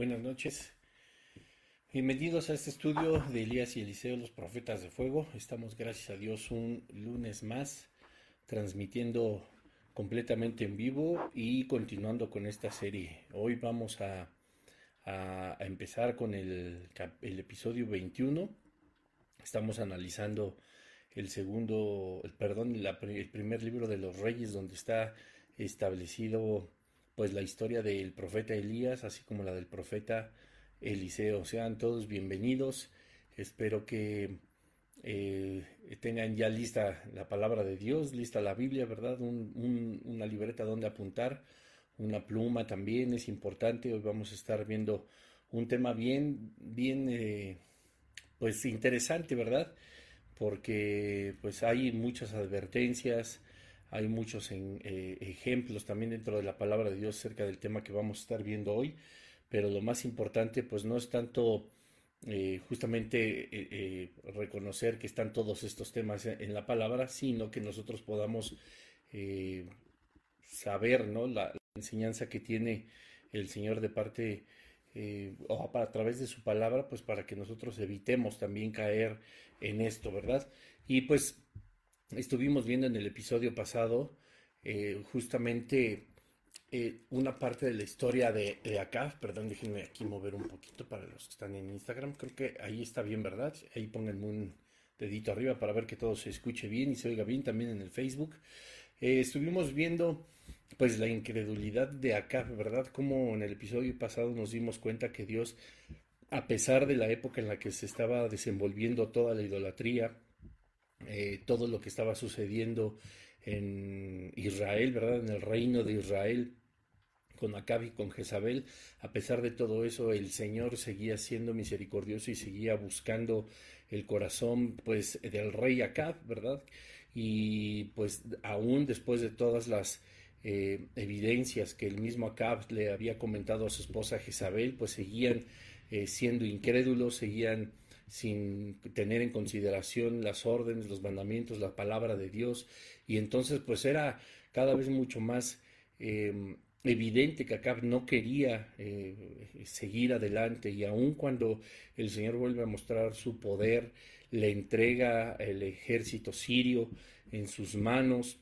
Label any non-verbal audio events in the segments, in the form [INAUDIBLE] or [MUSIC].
Buenas noches. Bienvenidos a este estudio de Elías y Eliseo, los profetas de fuego. Estamos, gracias a Dios, un lunes más transmitiendo completamente en vivo y continuando con esta serie. Hoy vamos a, empezar con el, episodio 21. Estamos analizando el segundo, el, perdón, el primer libro de los reyes donde está establecido pues la historia del profeta Elías, así como la del profeta Eliseo. Sean todos bienvenidos. Espero que eh, tengan ya lista la palabra de Dios, lista la Biblia, ¿verdad? una libreta donde apuntar, una pluma también es importante. Hoy vamos a estar viendo un tema bien, bien, eh, pues interesante, ¿verdad? Porque pues hay muchas advertencias, hay muchos eh, ejemplos también dentro de la palabra de Dios acerca del tema que vamos a estar viendo hoy, pero lo más importante pues no es tanto eh, justamente eh, reconocer que están todos estos temas en la palabra, sino que nosotros podamos saber ¿no? la, enseñanza que tiene el Señor de parte o a través de su palabra, pues para que nosotros evitemos también caer en esto, ¿verdad? Y pues estuvimos viendo en el episodio pasado eh, justamente eh, una parte de la historia de, de, acá. Perdón, déjenme aquí mover un poquito para los que están en Instagram. Creo que ahí está bien, ¿verdad? Ahí pónganme un dedito arriba para ver que todo se escuche bien y se oiga bien también en el Facebook. Eh, estuvimos viendo pues la incredulidad de acá, ¿verdad? Como en el episodio pasado nos dimos cuenta que Dios, a pesar de la época en la que se estaba desenvolviendo toda la idolatría, eh, todo lo que estaba sucediendo en Israel, ¿verdad? En el reino de Israel con Acab y con Jezabel, a pesar de todo eso, el Señor seguía siendo misericordioso y seguía buscando el corazón, pues, del rey Acab, ¿verdad? Y pues aún después de todas las eh, evidencias que el mismo Acab le había comentado a su esposa Jezabel, pues seguían eh, siendo incrédulos, seguían sin tener en consideración las órdenes, los mandamientos, la palabra de Dios. Y entonces pues era cada vez mucho más em, evidente que Acab no quería eh, seguir adelante y aun cuando el Señor vuelve a mostrar su poder, le entrega el ejército sirio en sus manos,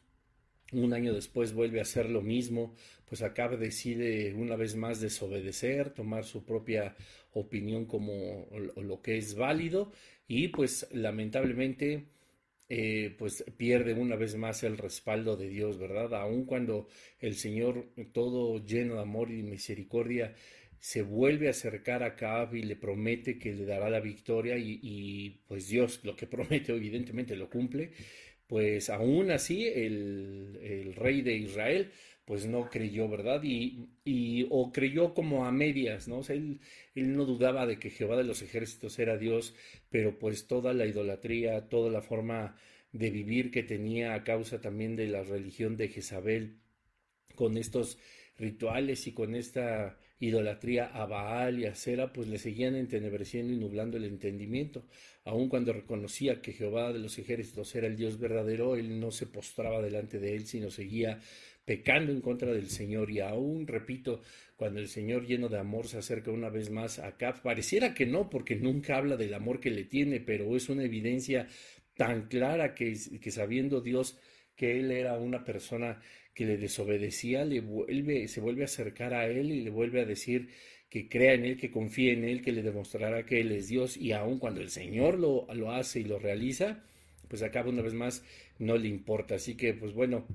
un año después vuelve a hacer lo mismo, pues Acab decide una vez más desobedecer, tomar su propia opinión como lo que es válido y pues lamentablemente eh, pues pierde una vez más el respaldo de Dios, ¿verdad? Aun cuando el Señor, todo lleno de amor y misericordia, se vuelve a acercar a Acab y le promete que le dará la victoria y, pues Dios lo que [LAUGHS] promete evidentemente lo cumple, pues aún así el rey de Israel pues no creyó, ¿verdad? Y, y, o creyó como a medias, ¿no? O sea, él, él, no dudaba de que Jehová de los ejércitos era Dios, pero pues toda la idolatría, toda la forma de vivir que tenía a causa también de la religión de Jezabel, con estos rituales y con esta idolatría a Baal y a Sera, pues le seguían entenebreciendo y nublando el entendimiento. Aun cuando reconocía que Jehová de los ejércitos era el Dios verdadero, él no se postraba delante de él, sino seguía pecando en contra del Señor. Y aún, repito, cuando el Señor lleno de amor se acerca una vez más a Acab, pareciera que no, porque nunca habla del amor que le tiene, pero es una evidencia tan clara que, que sabiendo Dios que él era una persona que le desobedecía, le vuelve, se vuelve a acercar a él y le vuelve a decir que crea en él, que confíe en él, que le demostrará que él es Dios, y aun cuando el Señor lo, lo hace y lo realiza, pues acaba una vez más no le importa. Así que, pues bueno,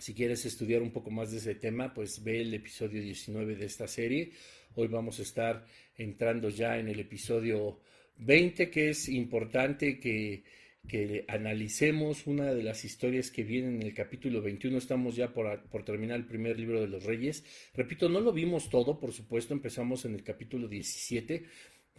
si quieres estudiar un poco más de ese tema, pues ve el episodio 19 de esta serie. Hoy vamos a estar entrando ya en el episodio 20, que es importante que, que analicemos una de las historias que vienen en el capítulo 21. Estamos ya por, por, terminar el primer libro de los reyes. Repito, no lo vimos todo, por supuesto, empezamos en el capítulo 17,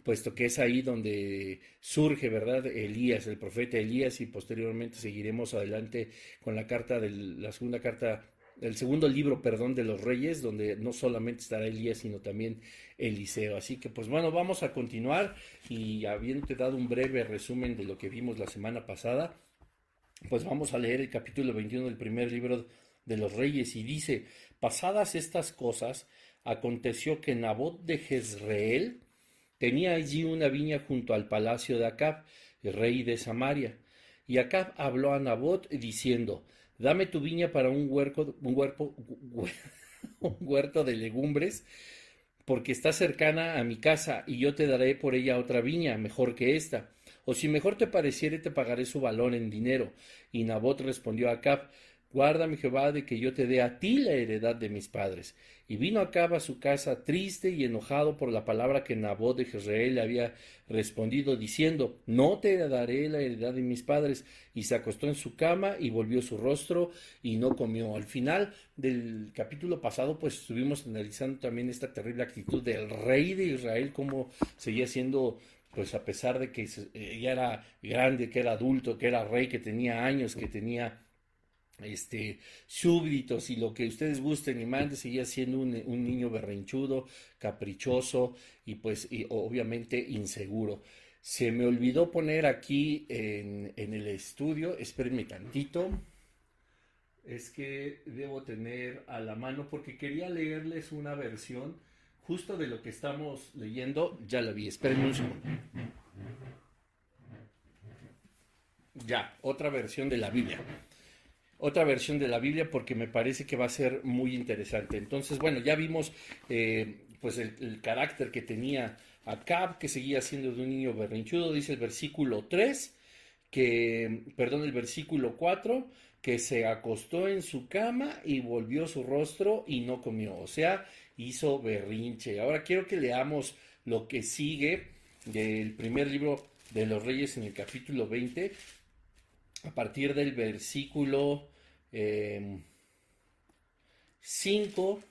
puesto que es ahí donde surge, ¿verdad? Elías, el profeta Elías, y posteriormente seguiremos adelante con la carta de la segunda carta, el segundo libro, perdón, de los reyes, donde no solamente estará Elías, sino también Eliseo. Así que, pues bueno, vamos a continuar y habiéndote dado un breve resumen de lo que vimos la semana pasada, pues vamos a leer el capítulo 21 del primer libro de los reyes y dice, pasadas estas cosas, aconteció que Nabot de Jezreel tenía allí una viña junto al palacio de Acab, rey de Samaria. Y Acab habló a Nabot diciendo, dame tu viña para un huerto, un, [LAUGHS] un huerto de legumbres, porque está cercana a mi casa, y yo te daré por ella otra viña, mejor que esta. O si mejor te pareciere, te pagaré su valor en dinero. Y Nabot respondió a Acab, Guárdame Jehová de que yo te dé a ti la heredad de mis padres. Y vino Acab a su casa triste y enojado por la palabra que Nabot de Jezreel le había respondido, diciendo, No te daré la heredad de mis padres. Y se acostó en su cama y volvió su rostro y no comió. Al final del capítulo pasado, pues estuvimos analizando también esta terrible actitud del rey de Israel, cómo seguía siendo pues a pesar de que ya era grande, que era adulto, que era rey, que tenía años, que tenía este, súbditos y lo que ustedes gusten y manden, seguía siendo un, niño berrinchudo, caprichoso y pues y obviamente inseguro. Se me olvidó poner aquí en, en el estudio, espérenme tantito, es que debo tener a la mano porque quería leerles una versión justo de lo que estamos leyendo, ya la vi, espérenme un segundo. Ya, otra versión de la Biblia otra versión de la Biblia porque me parece que va a ser muy interesante. Entonces, bueno, ya vimos eh, pues el, carácter que tenía Acab, que seguía siendo de un niño berrinchudo, dice el versículo 3, que, perdón, el versículo 4, que se acostó en su cama y volvió su rostro y no comió, o sea, hizo berrinche. Ahora quiero que leamos lo que sigue del primer libro de los reyes en el capítulo 20, a partir del versículo 5, em,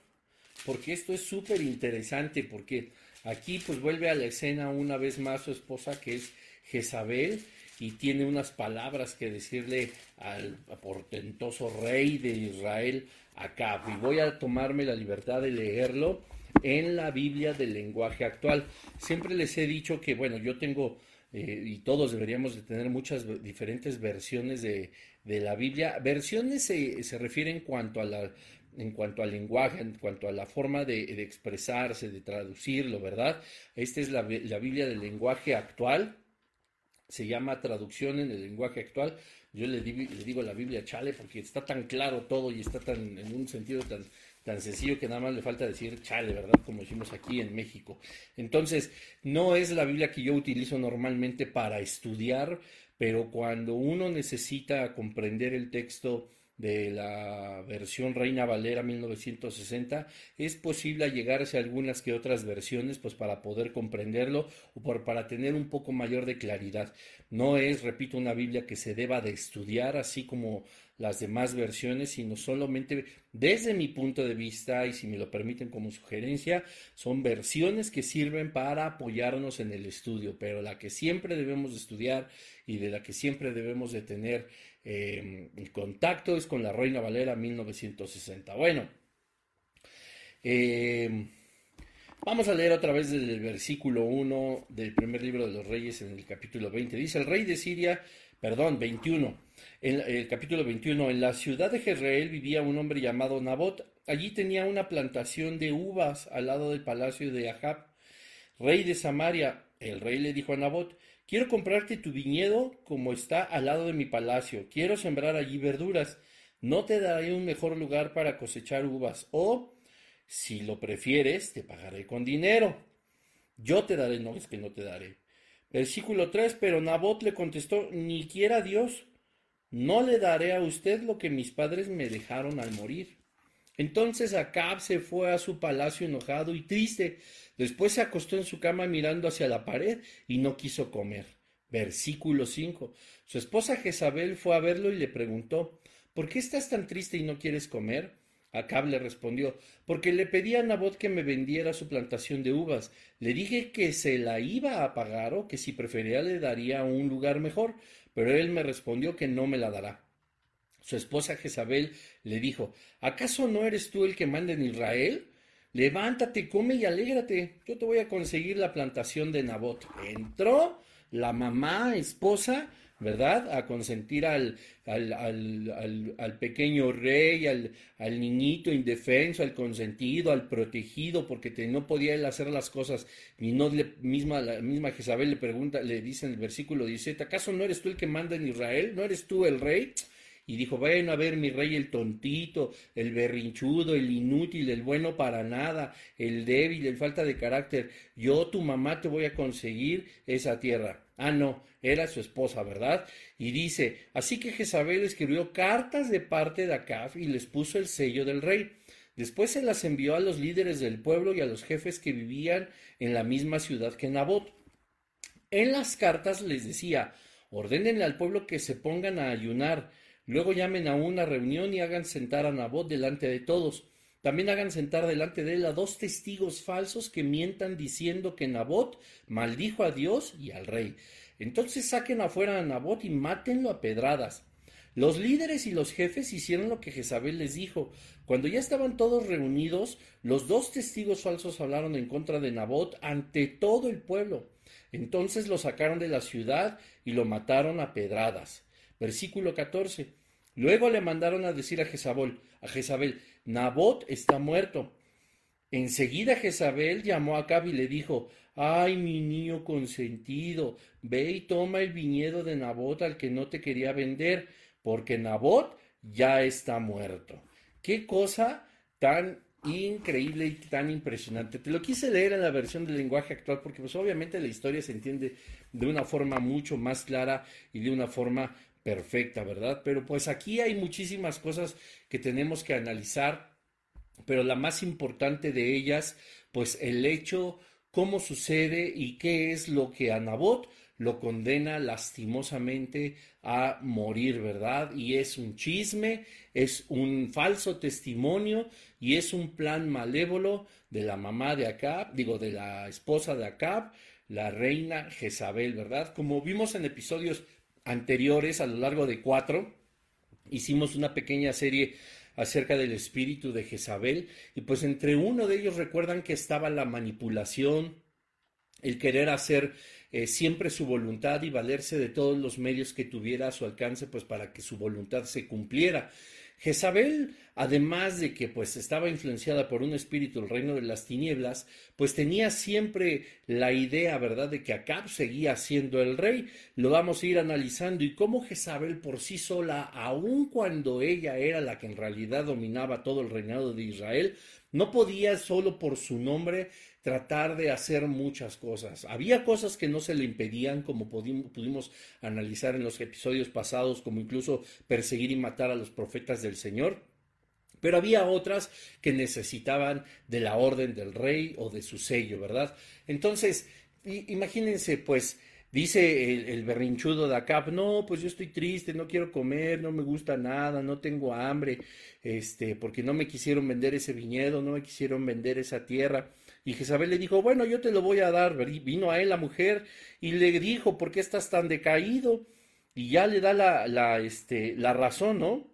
porque esto es súper interesante, porque aquí pues vuelve a la escena una vez más su esposa que es Jezabel y tiene unas palabras que decirle al portentoso rey de Israel acá. Y voy a tomarme la libertad de leerlo en la Biblia del lenguaje actual. Siempre les he dicho que, bueno, yo tengo, eh, y todos deberíamos de tener muchas diferentes versiones de, de la Biblia. Versiones se, se refiere en cuanto a la en cuanto al lenguaje, en cuanto a la forma de, expresarse, de traducirlo, ¿verdad? Esta es la, Biblia del lenguaje actual, se llama traducción en el lenguaje actual. Yo le, le, digo la Biblia chale porque está tan claro todo y está tan en un sentido tan, tan sencillo que nada más le falta decir chale, ¿verdad? Como decimos aquí en México. Entonces, no es la Biblia que yo utilizo normalmente para estudiar, pero cuando uno necesita comprender el texto de la versión Reina Valera 1960, es posible llegarse a algunas que otras versiones, pues para poder comprenderlo o por, para tener un poco mayor de claridad. No es, repito, una Biblia que se deba de estudiar así como las demás versiones, sino solamente desde mi punto de vista, y si me lo permiten como sugerencia, son versiones que sirven para apoyarnos en el estudio, pero la que siempre debemos estudiar y de la que siempre debemos de tener eh, contacto es con la Reina Valera 1960. Bueno, eh, vamos a leer otra vez desde el versículo 1 del primer libro de los Reyes en el capítulo 20. Dice, el rey de Siria, perdón, 21, en el capítulo 21, en la ciudad de Jezreel vivía un hombre llamado Nabot. Allí tenía una plantación de uvas al lado del palacio de Ahab, rey de Samaria. El rey le dijo a Nabot, Quiero comprarte tu viñedo como está al lado de mi palacio. Quiero sembrar allí verduras. No te daré un mejor lugar para cosechar uvas. O, si lo prefieres, te pagaré con dinero. Yo te daré, no es que no te daré. Versículo 3, pero Nabot le contestó, ni quiera Dios, no le daré a usted lo que mis padres me dejaron al morir. Entonces Acab se fue a su palacio enojado y triste, Después se acostó en su cama mirando hacia la pared y no quiso comer. Versículo 5. Su esposa Jezabel fue a verlo y le preguntó, ¿por qué estás tan triste y no quieres comer? Acab le respondió, porque le pedí a Nabot que me vendiera su plantación de uvas. Le dije que se la iba a pagar o que si prefería le daría un lugar mejor, pero él me respondió que no me la dará. Su esposa Jezabel le dijo, ¿acaso no eres tú el que manda en Israel? levántate, come y alégrate, yo te voy a conseguir la plantación de Nabot. Entró la mamá, esposa, ¿verdad? A consentir al, al, pequeño rey, al, al, niñito indefenso, al consentido, al protegido, porque no podía él hacer las cosas. Y no le, misma, la misma Jezabel le pregunta, le dice en el versículo 17, ¿acaso no eres tú el que manda en Israel? ¿No eres tú el rey? y dijo, bueno, a ver, mi rey, el tontito, el berrinchudo, el inútil, el bueno para nada, el débil, el falta de carácter, yo, tu mamá, te voy a conseguir esa tierra. Ah, no, era su esposa, ¿verdad? Y dice, así que Jezabel escribió cartas de parte de Acab y les puso el sello del rey. Después se las envió a los líderes del pueblo y a los jefes que vivían en la misma ciudad que Nabot. En las cartas les decía, ordénenle al pueblo que se pongan a ayunar, Luego llamen a una reunión y hagan sentar a Nabot delante de todos. También hagan sentar delante de él a dos testigos falsos que mientan diciendo que Nabot maldijo a Dios y al rey. Entonces saquen afuera a Nabot y mátenlo a pedradas. Los líderes y los jefes hicieron lo que Jezabel les dijo. Cuando ya estaban todos reunidos, los dos testigos falsos hablaron en contra de Nabot ante todo el pueblo. Entonces lo sacaron de la ciudad y lo mataron a pedradas. Versículo 14. Luego le mandaron a decir a Jezabel, a Jezabel, Nabot está muerto. Enseguida Jezabel llamó a Acab y le dijo, ay mi niño consentido, ve y toma el viñedo de Nabot al que no te quería vender, porque Nabot ya está muerto. Qué cosa tan increíble y tan impresionante. Te lo quise leer en la versión del lenguaje actual porque pues obviamente la historia se entiende de una forma mucho más clara y de una forma perfecta, ¿verdad? Pero pues aquí hay muchísimas cosas que tenemos que analizar, pero la más importante de ellas, pues el hecho, cómo sucede y qué es lo que a Nabot lo condena lastimosamente a morir, ¿verdad? Y es un chisme, es un falso testimonio y es un plan malévolo de la mamá de Acab, digo, de la esposa de Acab, la reina Jezabel, ¿verdad? Como vimos en episodios anteriores, a lo largo de cuatro, hicimos una pequeña serie acerca del espíritu de Jezabel y pues entre uno de ellos recuerdan que estaba la manipulación, el querer hacer eh, siempre su voluntad y valerse de todos los medios que tuviera a su alcance pues para que su voluntad se cumpliera. Jezabel, además de que pues estaba influenciada por un espíritu del reino de las tinieblas, pues tenía siempre la idea, ¿verdad?, de que Acab seguía siendo el rey. Lo vamos a ir analizando y cómo Jezabel por sí sola, aun cuando ella era la que en realidad dominaba todo el reinado de Israel, no podía solo por su nombre tratar de hacer muchas cosas. Había cosas que no se le impedían, como pudimos, analizar en los episodios pasados, como incluso perseguir y matar a los profetas del Señor. Pero había otras que necesitaban de la orden del rey o de su sello, ¿verdad? Entonces, imagínense, pues, Dice el, berrinchudo de Acap, no, pues yo estoy triste, no quiero comer, no me gusta nada, no tengo hambre, este, porque no me quisieron vender ese viñedo, no me quisieron vender esa tierra. Y Jezabel le dijo, bueno, yo te lo voy a dar. Vino a él la mujer y le dijo, ¿por qué estás tan decaído? Y ya le da la, la, este, la razón, ¿no?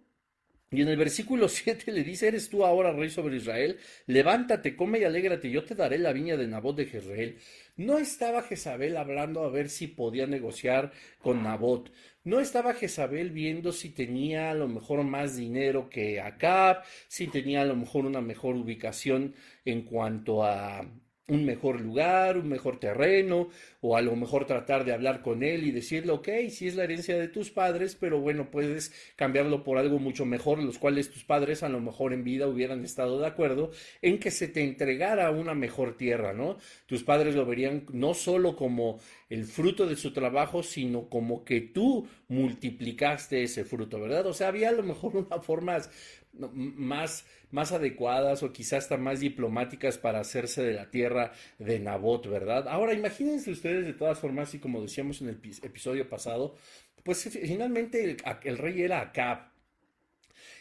Y en el versículo [LAUGHS] 7 le dice, ¿eres tú ahora rey sobre Israel? Levántate, come y alégrate, yo te daré la viña de Nabot de Jezreel. No estaba Jezabel hablando a ver si podía negociar con Nabot. No estaba Jezabel viendo si tenía a lo mejor más dinero que Acab, si tenía a lo mejor una mejor ubicación en cuanto a un mejor lugar, un mejor terreno, o a lo mejor tratar de hablar con él y decirle, ok, si es la herencia de tus padres, pero bueno, puedes cambiarlo por algo mucho mejor, los cuales tus padres a lo mejor en vida hubieran estado de acuerdo en que se te entregara una mejor tierra, ¿no? Tus padres lo verían no solo como el fruto de su trabajo, sino como que tú multiplicaste ese fruto, ¿verdad? O sea, había a lo mejor [LAUGHS] una forma más, más adecuadas o quizás hasta más diplomáticas para hacerse de la tierra de Nabot, ¿verdad? Ahora, imagínense ustedes de todas formas, y como decíamos en el episodio pasado, pues finalmente el, rey era Acab.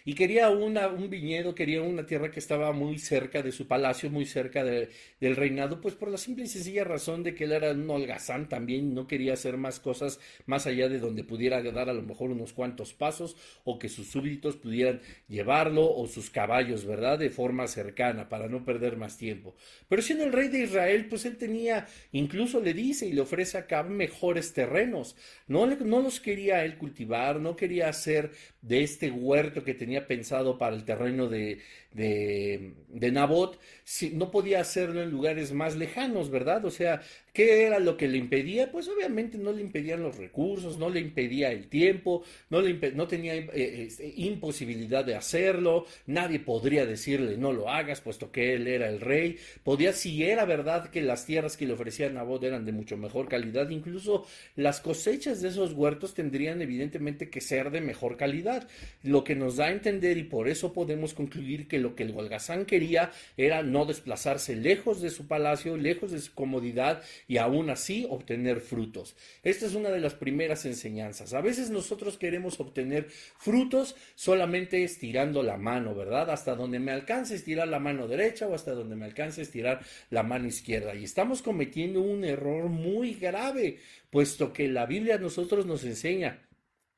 Y quería una, un viñedo, quería una tierra que estaba muy cerca de su palacio, muy cerca de, del reinado, pues por la simple y sencilla razón de que él era un holgazán también, no quería hacer más cosas más allá de donde pudiera dar a lo mejor unos cuantos pasos o que sus súbditos pudieran llevarlo o sus caballos, ¿verdad? De forma cercana para no perder más tiempo. Pero siendo el rey de Israel, pues él tenía, incluso le dice y le ofrece acá mejores terrenos. No, no los quería él cultivar, no quería hacer de este huerto que tenía pensado para el terreno de, de, de Nabot, si, no podía hacerlo en lugares más lejanos, ¿verdad? O sea, ¿qué era lo que le impedía? Pues obviamente no le impedían los recursos, no le impedía el tiempo, no, le no tenía eh, este, imposibilidad de hacerlo, nadie podría decirle no lo hagas, puesto que él era el rey. Podía, si era verdad que las tierras que le ofrecía Nabot eran de mucho mejor calidad, incluso las cosechas de esos huertos tendrían evidentemente que ser de mejor calidad, lo que nos da a entender y por eso podemos concluir que lo que el holgazán quería era no desplazarse lejos de su palacio, lejos de su comodidad y aún así obtener frutos. Esta es una de las primeras enseñanzas. A veces nosotros queremos obtener frutos solamente estirando la mano, ¿verdad? Hasta donde me alcance estirar la mano derecha o hasta donde me alcance estirar la mano izquierda. Y estamos cometiendo un error muy grave, puesto que la Biblia a nosotros nos enseña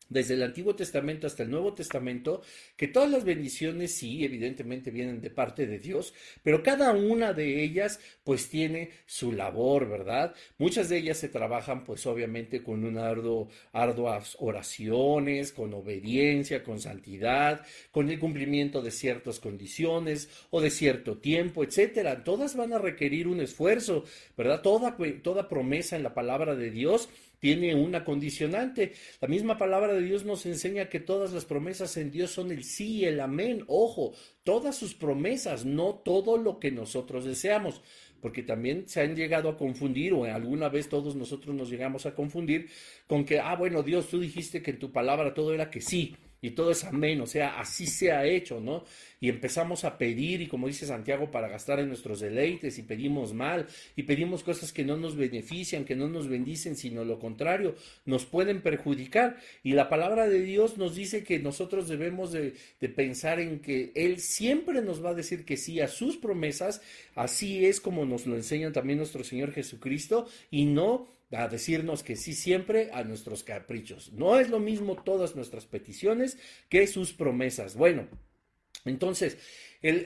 desde el Antiguo Testamento hasta el Nuevo Testamento, que todas las bendiciones sí, evidentemente vienen de parte de Dios, pero cada una de ellas pues tiene su labor, ¿verdad? Muchas de ellas se trabajan pues obviamente con un arduo, arduas oraciones, con obediencia, con santidad, con el cumplimiento de ciertas condiciones o de cierto tiempo, etcétera. Todas van a requerir un esfuerzo, ¿verdad? Toda, toda promesa en la palabra de Dios tiene una condicionante. La misma palabra de Dios nos enseña que todas las promesas en Dios son el sí y el amén. Ojo, todas sus promesas, no todo lo que nosotros deseamos. Porque también se han llegado a confundir, o alguna vez todos nosotros nos llegamos a confundir con que, ah, bueno, Dios, tú dijiste que en tu palabra todo era que sí y todo es amén, o sea, así se ha hecho, ¿no? Y empezamos a pedir, y como dice Santiago, para gastar en nuestros deleites, y pedimos mal, y pedimos cosas que no nos benefician, que no nos bendicen, sino lo contrario, nos pueden perjudicar. Y la palabra de Dios nos dice que nosotros debemos de, pensar en que Él siempre nos va a decir que sí a sus promesas, así es como nos lo enseña también nuestro Señor Jesucristo, y no a decirnos que sí siempre a nuestros caprichos. No es lo mismo todas nuestras peticiones que sus promesas. Bueno, entonces,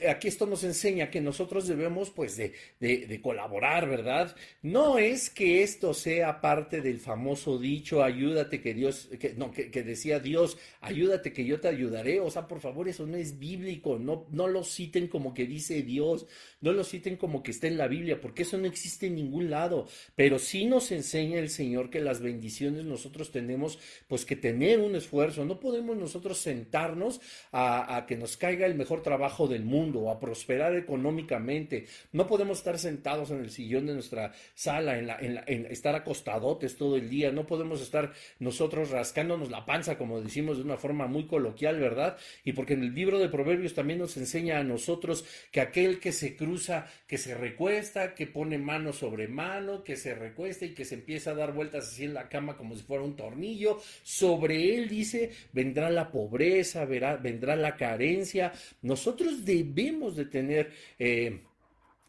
aquí esto nos enseña que nosotros debemos pues de, colaborar, ¿verdad? No es que esto sea parte del famoso dicho, ayúdate que Dios, que, no, que, decía Dios, ayúdate que yo te ayudaré. O sea, por favor, eso no es bíblico, no, no lo citen como que dice Dios, no lo citen como que está en la Biblia, porque eso no existe en ningún lado. Pero sí nos enseña el Señor que las bendiciones nosotros tenemos pues que tener un esfuerzo. No podemos nosotros sentarnos a, a que nos caiga el mejor trabajo del mundo, a prosperar económicamente. No podemos estar sentados en el sillón de nuestra sala, en, la, en, estar acostadotes todo el día. No podemos estar nosotros rascándonos la panza, como decimos de una forma muy coloquial, ¿verdad? Y porque en el libro de Proverbios también nos enseña a nosotros que aquel que se cruza, que se recuesta, que pone mano sobre mano, que se recuesta y que se empieza a dar vueltas así en la cama como si fuera un tornillo, sobre él dice, vendrá la pobreza, vendrá la carencia. Nosotros debemos de tener eh,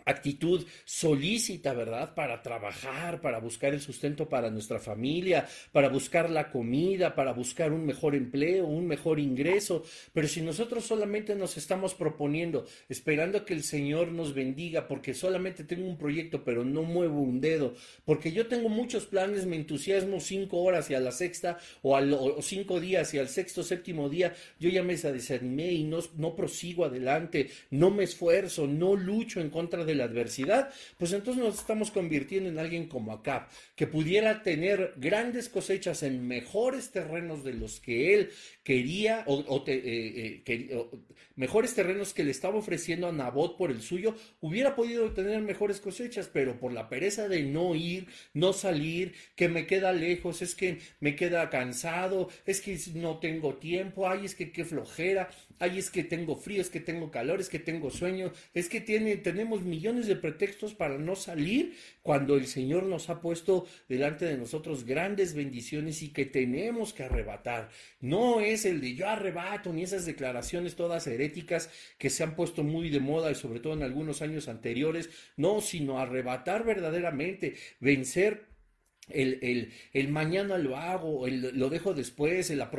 actitud solícita, ¿verdad? Para trabajar, para buscar el sustento para nuestra familia, para buscar la comida, para buscar un mejor empleo, un mejor ingreso. Pero si nosotros solamente nos estamos proponiendo, esperando que el Señor nos bendiga, porque solamente tengo un proyecto, pero no muevo un dedo, porque yo tengo muchos planes, me entusiasmo cinco horas y a la sexta, o, cinco días y al sexto, séptimo día, yo ya me desanimé y no, no prosigo adelante, no me esfuerzo, no lucho en contra de la adversidad, pues entonces nos estamos convirtiendo en alguien como Acab, que pudiera tener grandes cosechas en mejores terrenos de los que él quería, o, eh, eh, mejores terrenos que le estaba ofreciendo a Nabot por el suyo, hubiera podido tener mejores cosechas, pero por la pereza de no ir, no salir, que me queda lejos, es que me queda cansado, es que no tengo tiempo, ay, es que qué flojera, ay, es que tengo frío, es que tengo calor, es que tengo sueño, es que tiene, tenemos millones de pretextos para no salir cuando el Señor nos ha puesto delante de nosotros grandes bendiciones y que tenemos que arrebatar. No es el de yo arrebato, ni esas declaraciones todas heréticas que se han puesto muy de moda y sobre todo en algunos años anteriores, no, sino arrebatar verdaderamente, vencer el, el, mañana lo hago, el, lo dejo después, la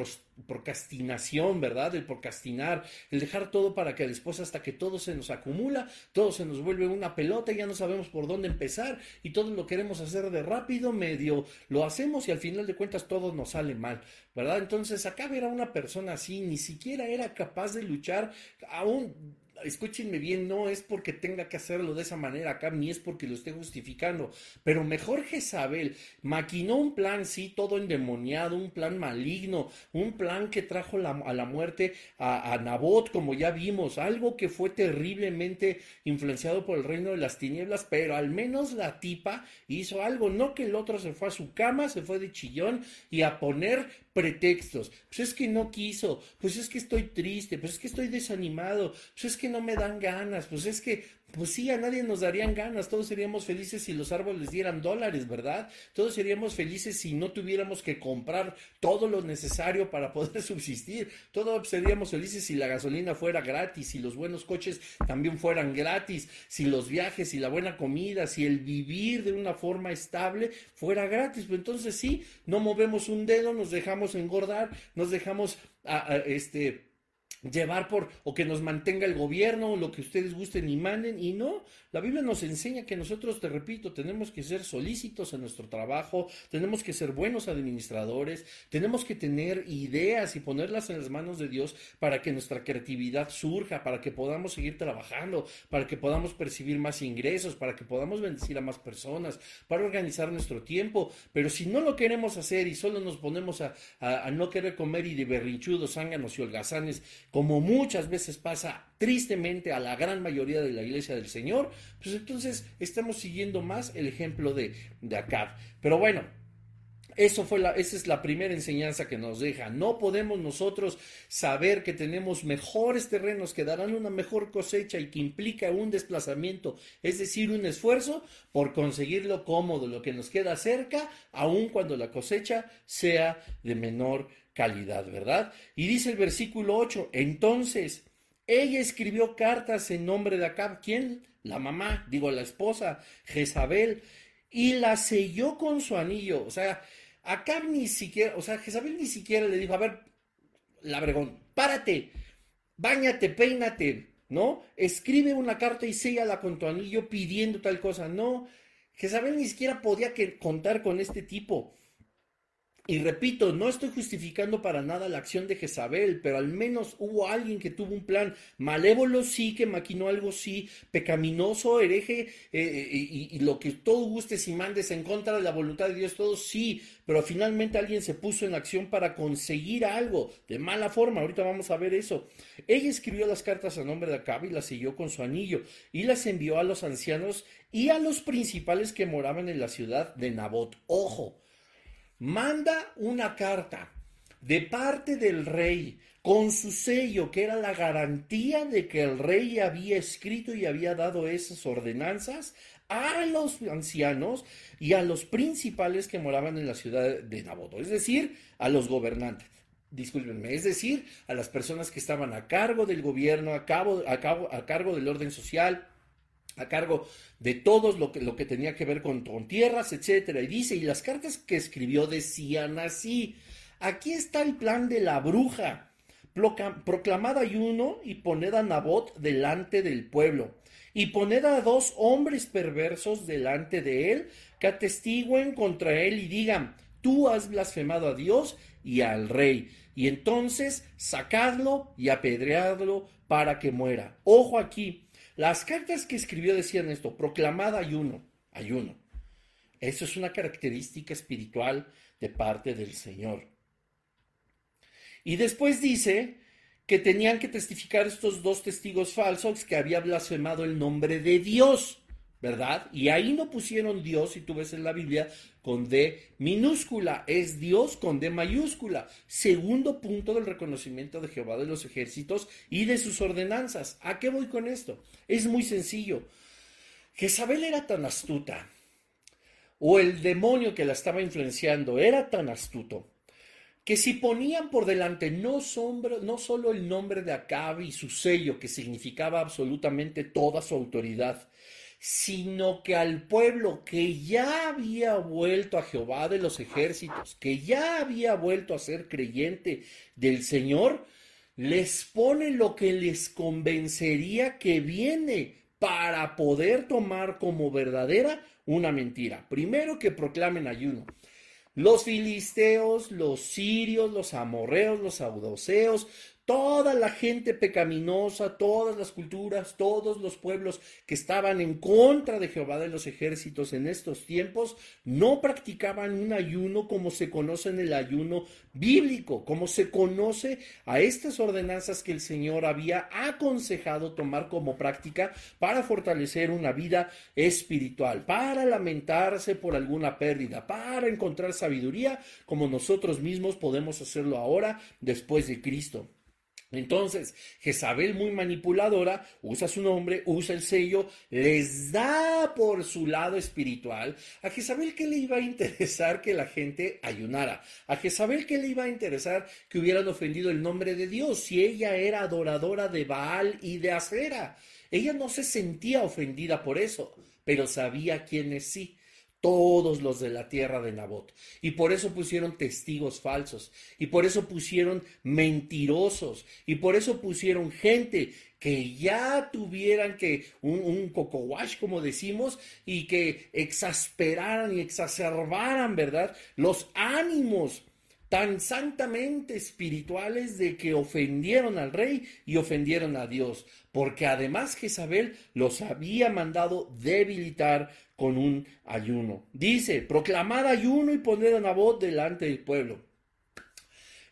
procrastinación, ¿verdad? El procrastinar, el dejar todo para que después hasta que todo se nos acumula, todo se nos vuelve una pelota y ya no sabemos por dónde empezar y todo lo queremos hacer de rápido, medio lo hacemos y al final de cuentas todo nos sale mal, ¿verdad? Entonces acá ver a una persona así, ni siquiera era capaz de luchar aún escúchenme bien, no es porque tenga que hacerlo de esa manera acá, ni es porque lo esté justificando, pero mejor Jezabel maquinó un plan, sí, todo endemoniado, un plan maligno, un plan que trajo a la muerte a, a, Nabot, como ya vimos, algo que fue terriblemente influenciado por el reino de las tinieblas, pero al menos la tipa hizo algo, no que el otro se fue a su cama, se fue de chillón y a poner pretextos. Pues es que no quiso, pues es que estoy triste, pues es que estoy desanimado, pues es que no me dan ganas, pues es que pues sí, a nadie nos darían ganas, todos seríamos felices si los árboles dieran dólares, ¿verdad? Todos seríamos felices si no tuviéramos que comprar todo lo necesario para poder [LAUGHS] subsistir, todos seríamos felices si la gasolina fuera gratis, si los buenos coches también fueran gratis, si los viajes, y la buena comida, si el vivir de una forma estable fuera gratis. Pues entonces sí, no movemos un dedo, nos dejamos engordar, nos dejamos a, a, este llevar por o que nos mantenga el gobierno o lo que ustedes gusten y manden y no, la Biblia nos enseña que nosotros, te repito, tenemos que ser solícitos en nuestro trabajo, tenemos que ser buenos administradores, tenemos que tener ideas y ponerlas en las manos de Dios para que nuestra creatividad surja, para que podamos seguir trabajando, para que podamos percibir más ingresos, para que podamos bendecir a más personas, para organizar nuestro tiempo, pero si no lo queremos hacer y solo nos ponemos a, a, no querer comer y de berrinchudos, zánganos y holgazanes, como muchas veces pasa tristemente a la gran mayoría de la iglesia del Señor, pues entonces estamos siguiendo más el ejemplo de, de Acab. Pero bueno, eso fue la, esa es la primera enseñanza que nos deja. No podemos nosotros saber que tenemos mejores terrenos que darán una mejor cosecha y que implica un desplazamiento, es decir, un esfuerzo por conseguir lo cómodo, lo que nos queda cerca, aun cuando la cosecha sea de menor calidad, ¿verdad? Y dice el versículo 8, entonces ella escribió cartas en nombre de Acab. ¿Quién? La mamá, digo la esposa, Jezabel, y la selló con su anillo. O sea, Acab ni siquiera, o sea, Jezabel ni siquiera le dijo, a ver, Labregón, párate, báñate, peínate, ¿no? Escribe una carta y séllala con tu anillo pidiendo tal cosa. No, Jezabel ni siquiera podía contar con este tipo. Y repito, no estoy justificando para nada la acción de Jezabel, pero al menos hubo alguien que tuvo un plan malévolo, sí, que maquinó algo, sí, pecaminoso, hereje, eh, eh, y, lo que todo gustes y mandes en contra de la voluntad de Dios, todo sí, pero finalmente alguien se puso en acción para conseguir algo de mala forma. Ahorita vamos a ver eso. Ella escribió las cartas a nombre de Acab y las siguió con su anillo y las envió a los ancianos y a los principales que moraban en la ciudad de Nabot. Ojo manda una carta de parte del rey con su sello, que era la garantía de que el rey había escrito y había dado esas ordenanzas a los ancianos y a los principales que moraban en la ciudad de Naboto, es decir, a los gobernantes. Discúlpenme, es decir, a las personas que estaban a cargo del gobierno, a, a cargo del orden social, a cargo de todos lo que, lo que tenía que ver con, con tierras, etcétera. Y dice, y las cartas que escribió decían así, aquí está el plan de la bruja, proclamad ayuno y poned a Nabot delante del pueblo, y poned a dos hombres perversos delante de él, que atestiguen contra él y digan, tú has blasfemado a Dios y al rey, y entonces sacadlo y apedreadlo para que muera. Ojo aquí, las cartas que escribió decían esto, proclamada ayuno, ayuno. Eso es una característica espiritual de parte del Señor. Y después dice que tenían que testificar estos dos testigos falsos que había blasfemado el nombre de Dios. ¿Verdad? Y ahí no pusieron Dios, si tú ves en la Biblia, con D minúscula, es Dios con D mayúscula. Segundo punto del reconocimiento de Jehová de los ejércitos y de sus ordenanzas. ¿A qué voy con esto? Es muy sencillo. Jezabel era tan astuta, o el demonio que la estaba influenciando era tan astuto, que si ponían por delante no, no solo el nombre de Acab y su sello, que significaba absolutamente toda su autoridad, sino que al pueblo que ya había vuelto a Jehová de los ejércitos, que ya había vuelto a ser creyente del Señor, les pone lo que les convencería que viene para poder tomar como verdadera una mentira. Primero que proclamen ayuno. Los filisteos, los sirios, los amorreos, los audoseos, toda la gente pecaminosa, todas las culturas, todos los pueblos que estaban en contra de Jehová de los ejércitos en estos tiempos, no practicaban un ayuno como se conoce en el ayuno bíblico, como se conoce a estas ordenanzas que el Señor había aconsejado tomar como práctica para fortalecer una vida espiritual, para lamentarse por alguna pérdida, para encontrar sabiduría como nosotros mismos podemos hacerlo ahora después de Cristo. Entonces, Jezabel muy manipuladora, usa su nombre, usa el sello, les da por su lado espiritual. A Jezabel que le iba a interesar que la gente ayunara. A Jezabel que le iba a interesar que hubieran ofendido el nombre de Dios si ella era adoradora de Baal y de Acera. Ella no se sentía ofendida por eso, pero sabía quiénes sí todos los de la tierra de Nabot. Y por eso pusieron testigos falsos, y por eso pusieron mentirosos, y por eso pusieron gente que ya tuvieran que un, un cocowash, como decimos, y que exasperaran y exacerbaran, ¿verdad? Los ánimos tan santamente espirituales de que ofendieron al rey y ofendieron a Dios, porque además Jezabel los había mandado debilitar con un ayuno. Dice, proclamad ayuno y poned a Nabot delante del pueblo.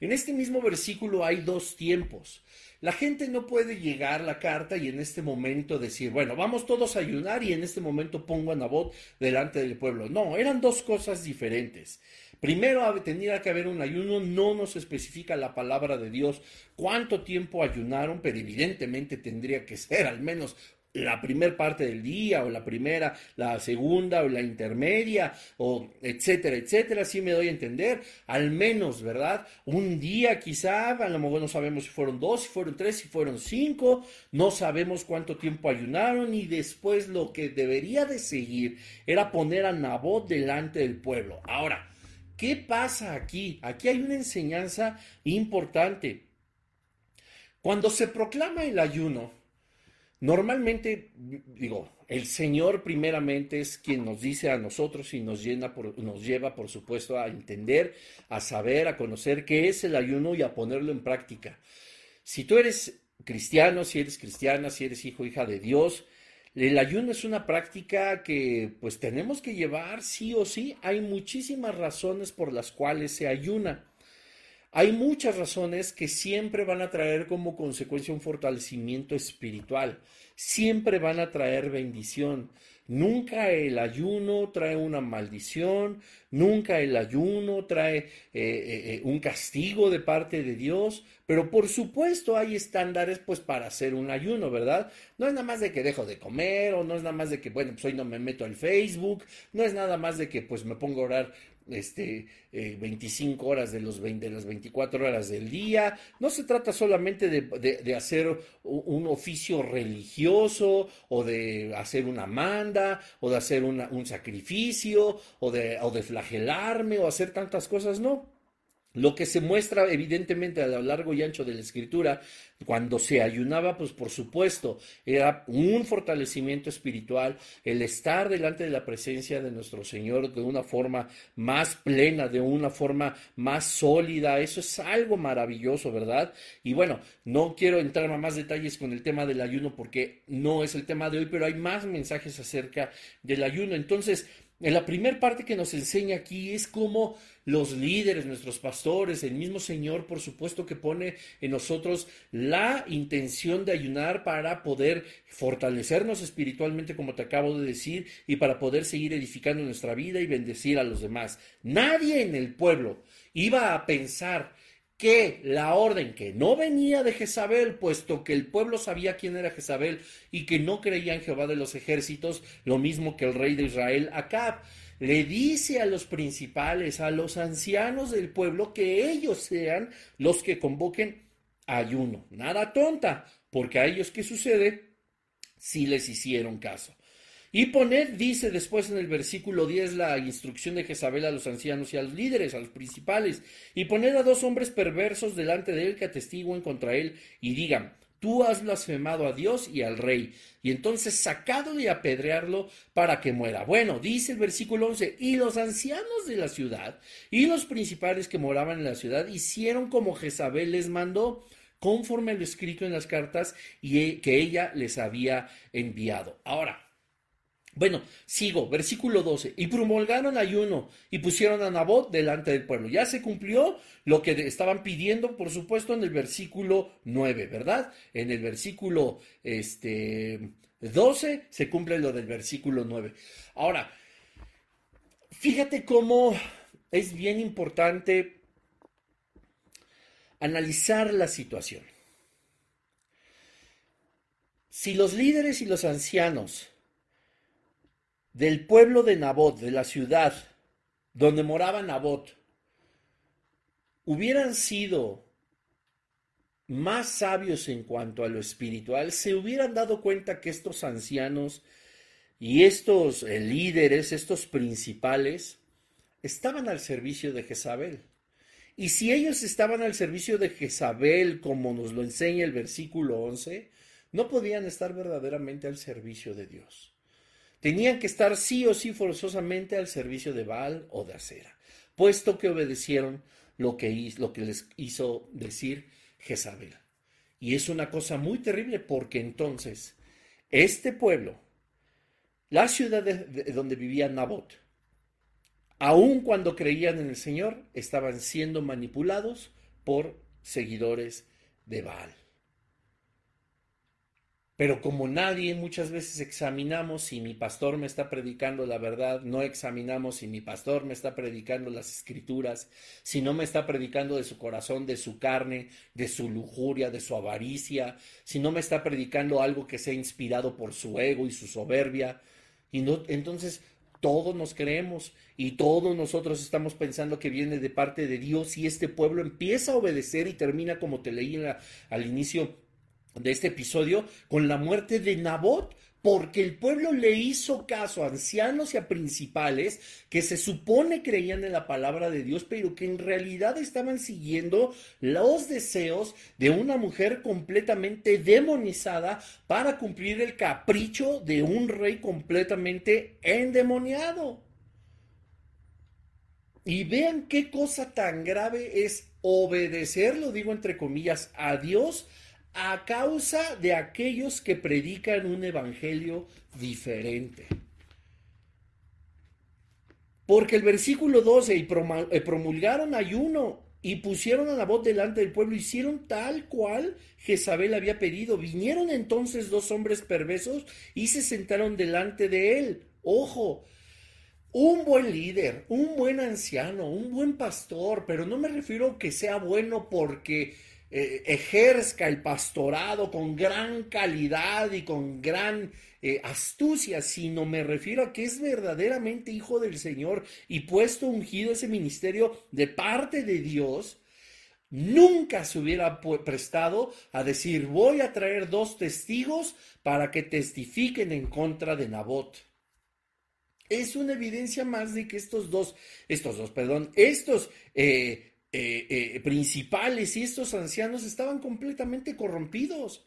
En este mismo versículo hay dos tiempos. La gente no puede llegar la carta y en este momento decir, bueno, vamos todos a ayunar y en este momento pongo a Nabot delante del pueblo. No, eran dos cosas diferentes. Primero tenía que haber un ayuno, no nos especifica la palabra de Dios cuánto tiempo ayunaron, pero evidentemente tendría que ser al menos la primera parte del día o la primera, la segunda o la intermedia o etcétera, etcétera, así me doy a entender, al menos, ¿verdad? Un día quizá, a lo mejor no sabemos si fueron dos, si fueron tres, si fueron cinco, no sabemos cuánto tiempo ayunaron y después lo que debería de seguir era poner a Nabot delante del pueblo. Ahora, ¿qué pasa aquí? Aquí hay una enseñanza importante. Cuando se proclama el ayuno, Normalmente, digo, el Señor primeramente es quien nos dice a nosotros y nos, llena nos lleva, por supuesto, a entender, a saber, a conocer qué es el ayuno y a ponerlo en práctica. Si tú eres cristiano, si eres cristiana, si eres hijo, hija de Dios, el ayuno es una práctica que pues tenemos que llevar sí o sí. Hay muchísimas razones por las cuales se ayuna. Hay muchas razones que siempre van a traer como consecuencia un fortalecimiento espiritual, siempre van a traer bendición. Nunca el ayuno trae una maldición, nunca el ayuno trae eh, eh, eh, un castigo de parte de Dios, pero por supuesto hay estándares pues para hacer un ayuno, ¿verdad? No es nada más de que dejo de comer o no es nada más de que, bueno, pues hoy no me meto al Facebook, no es nada más de que pues me pongo a orar este, 25 eh, horas de, los 20, de las 24 horas del día. No se trata solamente de, hacer un oficio religioso o de hacer una manda o de hacer un sacrificio o de, o de flagelarme o hacer tantas cosas, no. Lo que se muestra evidentemente a lo largo y ancho de la escritura, cuando se ayunaba, pues por supuesto, era un fortalecimiento espiritual, el estar delante de la presencia de nuestro Señor de una forma más plena, de una forma más sólida, eso es algo maravilloso, ¿verdad? Y bueno, no quiero entrar a más detalles con el tema del ayuno porque no es el tema de hoy, pero hay más mensajes acerca del ayuno. Entonces, En la primera parte que nos enseña aquí es cómo los líderes, nuestros pastores, el mismo Señor, por supuesto que pone en nosotros la intención de ayunar para poder fortalecernos espiritualmente, como te acabo de decir, y para poder seguir edificando nuestra vida y bendecir a los demás. Nadie en el pueblo iba a pensar que la orden que no venía de Jezabel, puesto que el pueblo sabía quién era Jezabel y que no creía en Jehová de los ejércitos, lo mismo que el rey de Israel, Acab, le dice a los principales, a los ancianos del pueblo, que ellos sean los que convoquen ayuno. Nada tonta, porque a ellos, ¿qué sucede? Si les hicieron caso. Y poned, dice después en el versículo 10, la instrucción de Jezabel a los ancianos y a los líderes, a los principales, y poned a dos hombres perversos delante de él que atestiguen contra él y digan, tú has blasfemado a Dios y al rey, y entonces sacado y apedrearlo para que muera. Bueno, dice el versículo 11, y los ancianos de la ciudad y los principales que moraban en la ciudad hicieron como Jezabel les mandó conforme lo escrito en las cartas y que ella les había enviado. Ahora, bueno, sigo, versículo 12. Y promulgaron ayuno y pusieron a Nabot delante del pueblo. Ya se cumplió lo que estaban pidiendo, por supuesto, en el versículo 9, ¿verdad? En el versículo este, 12 se cumple lo del versículo 9. Ahora, fíjate cómo es bien importante analizar la situación. Si los líderes y los ancianos del pueblo de Nabot, de la ciudad donde moraba Nabot, hubieran sido más sabios en cuanto a lo espiritual, se hubieran dado cuenta que estos ancianos y estos eh, líderes, estos principales, estaban al servicio de Jezabel. Y si ellos estaban al servicio de Jezabel, como nos lo enseña el versículo 11, no podían estar verdaderamente al servicio de Dios. Tenían que estar sí o sí forzosamente al servicio de Baal o de Acera, puesto que obedecieron lo que, les hizo decir Jezabel. Y es una cosa muy terrible porque entonces este pueblo, la ciudad de, donde vivía Nabot, aun cuando creían en el Señor, estaban siendo manipulados por seguidores de Baal. Pero como nadie muchas veces examinamos si mi pastor me está predicando la verdad, no examinamos si mi pastor me está predicando las escrituras, si no me está predicando de su corazón, de su carne, de su lujuria, de su avaricia, si no me está predicando algo que sea inspirado por su ego y su soberbia. Y no, entonces todos nos creemos y todos nosotros estamos pensando que viene de parte de Dios y este pueblo empieza a obedecer y termina como te leí al inicio de este episodio con la muerte de Nabot, porque el pueblo le hizo caso a ancianos y a principales que se supone creían en la palabra de Dios, pero que en realidad estaban siguiendo los deseos de una mujer completamente demonizada para cumplir el capricho de un rey completamente endemoniado. Y vean qué cosa tan grave es obedecer, lo digo entre comillas, a Dios a causa de aquellos que predican un evangelio diferente. Porque el versículo 12, y eh, promulgaron ayuno y pusieron a la voz delante del pueblo, hicieron tal cual Jezabel había pedido. Vinieron entonces dos hombres perversos y se sentaron delante de él. Ojo, un buen líder, un buen anciano, un buen pastor, pero no me refiero que sea bueno porque eh, ejerzca el pastorado con gran calidad y con gran eh, astucia, sino me refiero a que es verdaderamente hijo del Señor y puesto ungido ese ministerio de parte de Dios, nunca se hubiera prestado a decir voy a traer dos testigos para que testifiquen en contra de Nabot. Es una evidencia más de que estos dos, estos dos, perdón, estos eh, eh, eh, principales y estos ancianos estaban completamente corrompidos.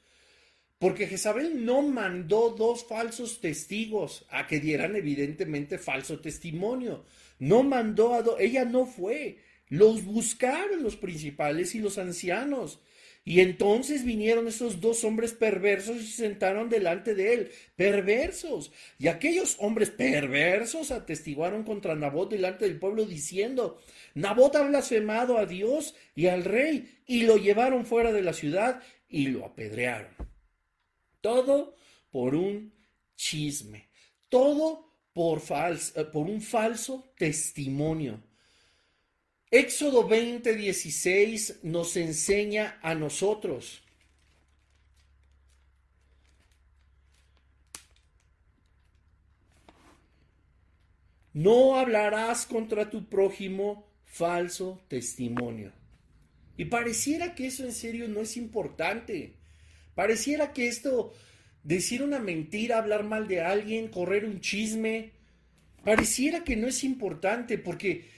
Porque Jezabel no mandó dos falsos testigos a que dieran evidentemente falso testimonio. No mandó a ella no fue. Los buscaron los principales y los ancianos. Y entonces vinieron esos dos hombres perversos y se sentaron delante de él, perversos. Y aquellos hombres perversos atestiguaron contra Nabot delante del pueblo diciendo, Nabot ha blasfemado a Dios y al rey, y lo llevaron fuera de la ciudad y lo apedrearon. Todo por un chisme, todo por, eh, por un falso testimonio. Éxodo 20, 16 nos enseña a nosotros. No hablarás contra tu prójimo falso testimonio. Y pareciera que eso en serio no es importante. Pareciera que esto, decir una mentira, hablar mal de alguien, correr un chisme, pareciera que no es importante porque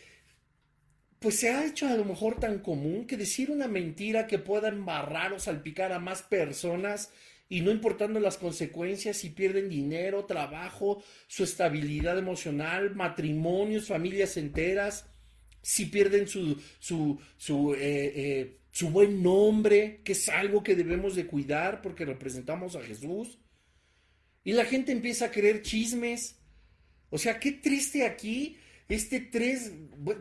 pues se ha hecho a lo mejor tan común que decir una mentira que pueda embarrar o salpicar a más personas y no importando las consecuencias, si pierden dinero, trabajo, su estabilidad emocional, matrimonios, familias enteras, si pierden su, su, su, eh, eh, su buen nombre, que es algo que debemos de cuidar porque representamos a Jesús. Y la gente empieza a creer chismes. O sea, qué triste aquí este tres,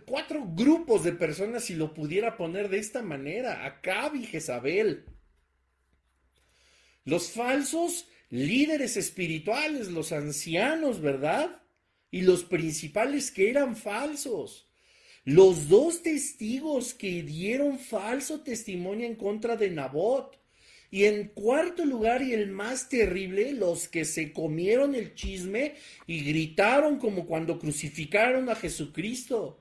cuatro grupos de personas, si lo pudiera poner de esta manera, Acab y Jezabel. Los falsos líderes espirituales, los ancianos, ¿verdad? Y los principales que eran falsos. Los dos testigos que dieron falso testimonio en contra de Nabot. Y en cuarto lugar, y el más terrible, los que se comieron el chisme y gritaron como cuando crucificaron a Jesucristo.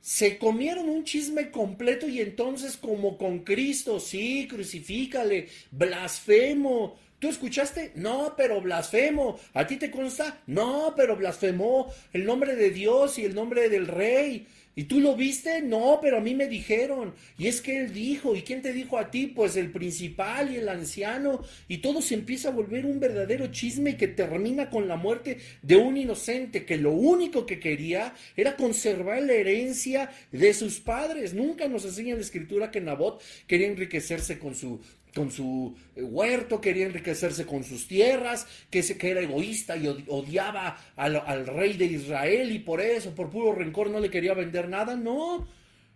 Se comieron un chisme completo y entonces como con Cristo, sí, crucifícale, blasfemo, ¿Tú escuchaste? No, pero blasfemo. ¿A ti te consta? No, pero blasfemó el nombre de Dios y el nombre del rey. ¿Y tú lo viste? No, pero a mí me dijeron. Y es que él dijo. ¿Y quién te dijo a ti? Pues el principal y el anciano. Y todo se empieza a volver un verdadero chisme que termina con la muerte de un inocente que lo único que quería era conservar la herencia de sus padres. Nunca nos enseña la escritura que Nabot quería enriquecerse con su, con su eh, huerto, quería enriquecerse con sus tierras, que, que era egoísta y odiaba al, rey de Israel y por eso, por puro rencor, no le quería vender nada. No,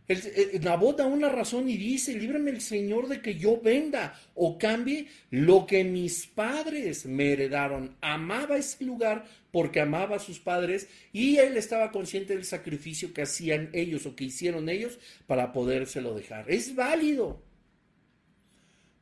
el, Nabot da una razón y dice, líbrame el Señor de que yo venda o cambie lo que mis padres me heredaron. Amaba ese lugar porque amaba a sus padres y él estaba consciente del sacrificio que hacían ellos o que hicieron ellos para podérselo dejar. Es válido.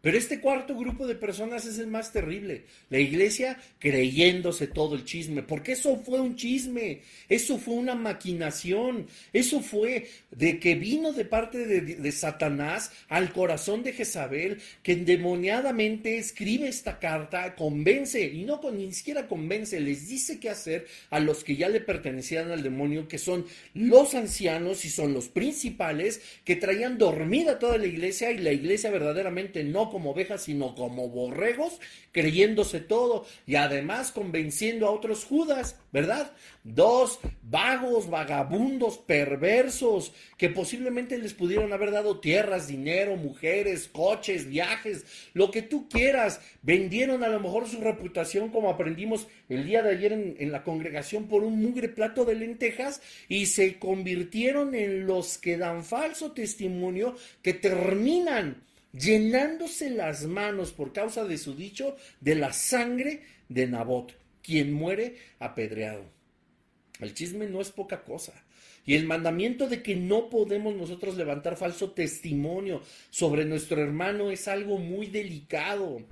Pero este cuarto grupo de personas es el más terrible. La iglesia creyéndose todo el chisme, porque eso fue un chisme, eso fue una maquinación, eso fue de que vino de parte de, Satanás al corazón de Jezabel, que endemoniadamente escribe esta carta, convence, y no con, ni siquiera convence, les dice qué hacer a los que ya le pertenecían al demonio, que son los ancianos y son los principales, que traían dormida toda la iglesia y la iglesia verdaderamente no como ovejas, sino como borregos, creyéndose todo y además convenciendo a otros Judas, ¿verdad? Dos vagos, vagabundos, perversos, que posiblemente les pudieron haber dado tierras, dinero, mujeres, coches, viajes, lo que tú quieras. Vendieron a lo mejor su reputación, como aprendimos el día de ayer en, en la congregación, por un mugre plato de lentejas y se convirtieron en los que dan falso testimonio, que terminan llenándose las manos por causa de su dicho de la sangre de Nabot, quien muere apedreado. El chisme no es poca cosa. Y el mandamiento de que no podemos nosotros levantar falso testimonio sobre nuestro hermano es algo muy delicado.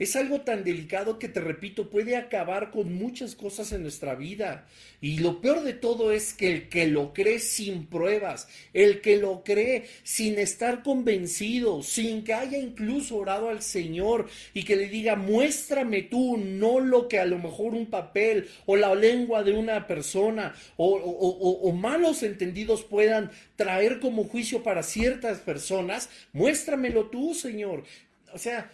Es algo tan delicado que te repito, puede acabar con muchas cosas en nuestra vida. Y lo peor de todo es que el que lo cree sin pruebas, el que lo cree sin estar convencido, sin que haya incluso orado al Señor y que le diga, muéstrame tú, no lo que a lo mejor un papel o la lengua de una persona o, malos entendidos puedan traer como juicio para ciertas personas, muéstramelo tú, Señor. O sea,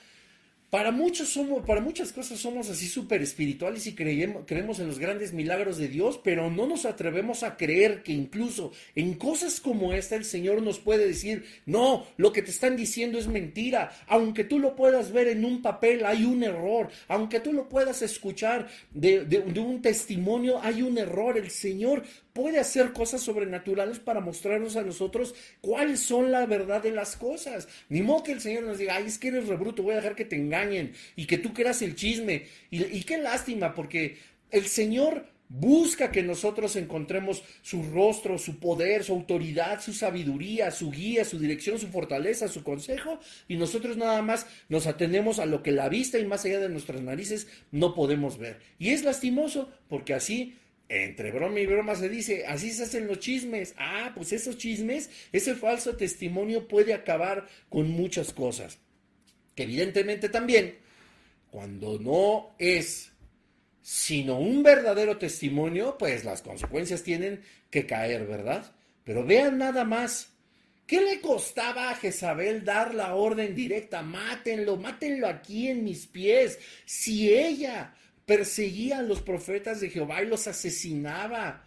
para muchos somos, para muchas cosas somos así súper espirituales y creemos, creemos en los grandes milagros de Dios, pero no nos atrevemos a creer que incluso en cosas como esta el Señor nos puede decir, no, lo que te están diciendo es mentira, aunque tú lo puedas ver en un papel, hay un error, aunque tú lo puedas escuchar de, de un testimonio, hay un error, el Señor puede hacer cosas sobrenaturales para mostrarnos a nosotros cuáles son la verdad de las cosas. Ni modo que el Señor nos diga, ay, es que eres rebruto, voy a dejar que te engañen y que tú creas el chisme. Y, y qué lástima, porque el Señor busca que nosotros encontremos su rostro, su poder, su autoridad, su sabiduría, su guía, su dirección, su fortaleza, su consejo, y nosotros nada más nos atenemos a lo que la vista y más allá de nuestras narices no podemos ver. Y es lastimoso porque así entre broma y broma se dice, así se hacen los chismes. Ah, pues esos chismes, ese falso testimonio puede acabar con muchas cosas. Que evidentemente también, cuando no es sino un verdadero testimonio, pues las consecuencias tienen que caer, ¿verdad? Pero vean nada más. ¿Qué le costaba a Jezabel dar la orden directa? Mátenlo, mátenlo aquí en mis pies. Si ella perseguía a los profetas de Jehová y los asesinaba.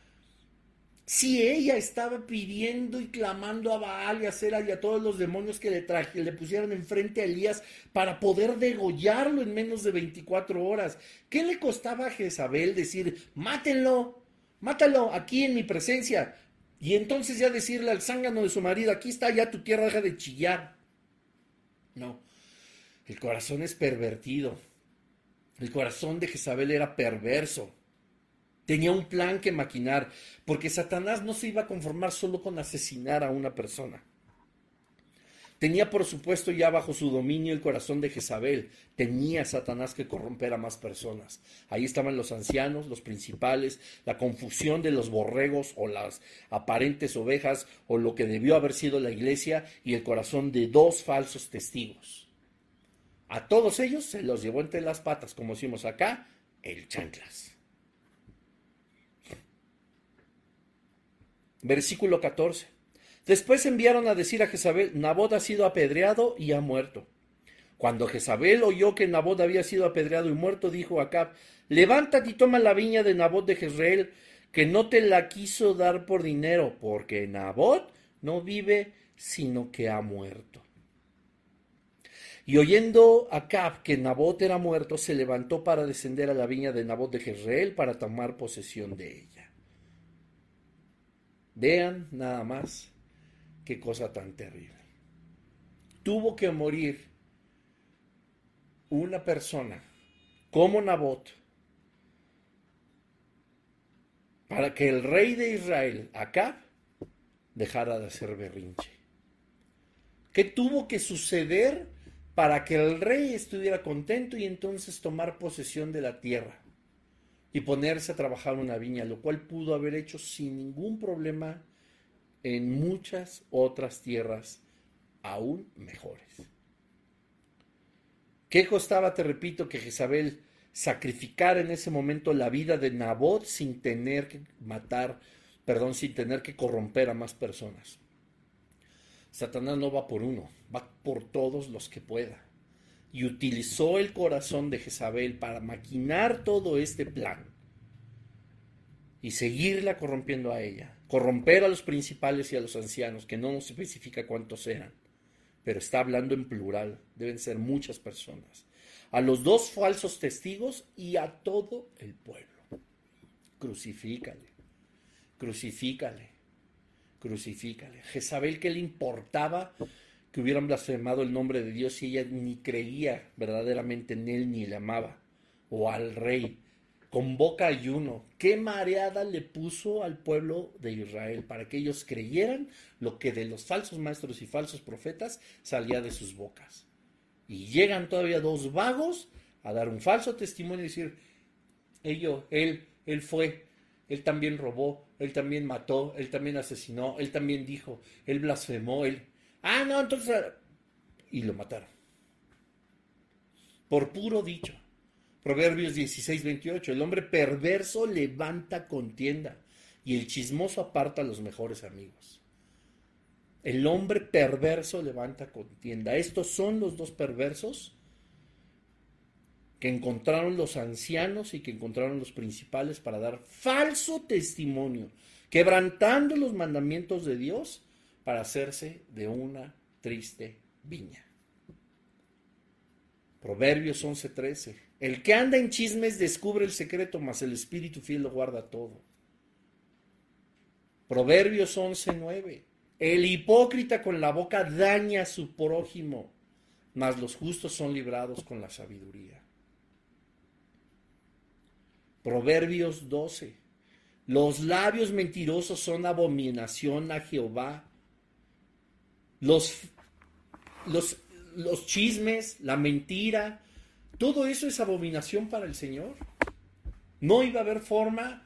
Si ella estaba pidiendo y clamando a Baal y a Sera y a todos los demonios que le, traje, le pusieran enfrente a Elías para poder degollarlo en menos de 24 horas, ¿qué le costaba a Jezabel decir, mátenlo, mátalo aquí en mi presencia? Y entonces ya decirle al zángano de su marido, aquí está ya tu tierra, deja de chillar. No, el corazón es pervertido. El corazón de Jezabel era perverso. Tenía un plan que maquinar, porque Satanás no se iba a conformar solo con asesinar a una persona. Tenía, por supuesto, ya bajo su dominio el corazón de Jezabel. Tenía Satanás que corromper a más personas. Ahí estaban los ancianos, los principales, la confusión de los borregos o las aparentes ovejas o lo que debió haber sido la iglesia y el corazón de dos falsos testigos. A todos ellos se los llevó entre las patas, como decimos acá, el chanclas. Versículo 14. Después enviaron a decir a Jezabel, Nabot ha sido apedreado y ha muerto. Cuando Jezabel oyó que Nabot había sido apedreado y muerto, dijo a Acab, levántate y toma la viña de Nabot de Jezreel, que no te la quiso dar por dinero, porque Nabot no vive, sino que ha muerto. Y oyendo Acab que Nabot era muerto, se levantó para descender a la viña de Nabot de Jezreel para tomar posesión de ella. Vean nada más qué cosa tan terrible. Tuvo que morir una persona como Nabot para que el rey de Israel, Acab, dejara de hacer berrinche. ¿Qué tuvo que suceder? Para que el rey estuviera contento y entonces tomar posesión de la tierra y ponerse a trabajar una viña, lo cual pudo haber hecho sin ningún problema en muchas otras tierras aún mejores. ¿Qué costaba, te repito, que Jezabel sacrificara en ese momento la vida de Nabot sin tener que matar, perdón, sin tener que corromper a más personas? Satanás no va por uno, va por todos los que pueda. Y utilizó el corazón de Jezabel para maquinar todo este plan y seguirla corrompiendo a ella, corromper a los principales y a los ancianos, que no nos especifica cuántos eran, pero está hablando en plural, deben ser muchas personas, a los dos falsos testigos y a todo el pueblo. Crucifícale, crucifícale crucifícale. Jezabel, ¿qué le importaba que hubieran blasfemado el nombre de Dios si ella ni creía verdaderamente en él ni le amaba? O al rey. Con boca ayuno. ¿Qué mareada le puso al pueblo de Israel para que ellos creyeran lo que de los falsos maestros y falsos profetas salía de sus bocas? Y llegan todavía dos vagos a dar un falso testimonio y decir, ello, él, él fue, él también robó, él también mató, él también asesinó, él también dijo, él blasfemó, él... Ah, no, entonces... Y lo mataron. Por puro dicho. Proverbios 16, 28. El hombre perverso levanta contienda y el chismoso aparta a los mejores amigos. El hombre perverso levanta contienda. Estos son los dos perversos que encontraron los ancianos y que encontraron los principales para dar falso testimonio, quebrantando los mandamientos de Dios para hacerse de una triste viña. Proverbios 11:13. El que anda en chismes descubre el secreto, mas el espíritu fiel lo guarda todo. Proverbios 11:9. El hipócrita con la boca daña a su prójimo, mas los justos son librados con la sabiduría. Proverbios 12. Los labios mentirosos son abominación a Jehová. Los, los, los chismes, la mentira, todo eso es abominación para el Señor. No iba a haber forma